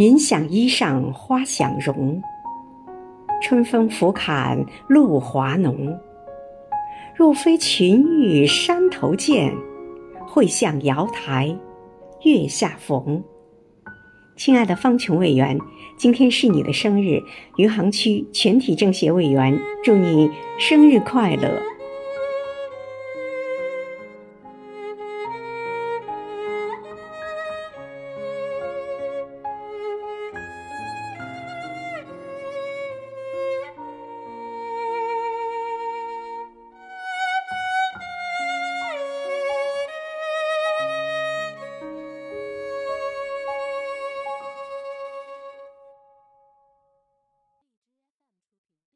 云想衣裳花想容。春风拂槛露华浓。若非群玉山头见会向瑶台月下逢。亲爱的方琼委员今天是你的生日余杭区全体政协委员祝你生日快乐。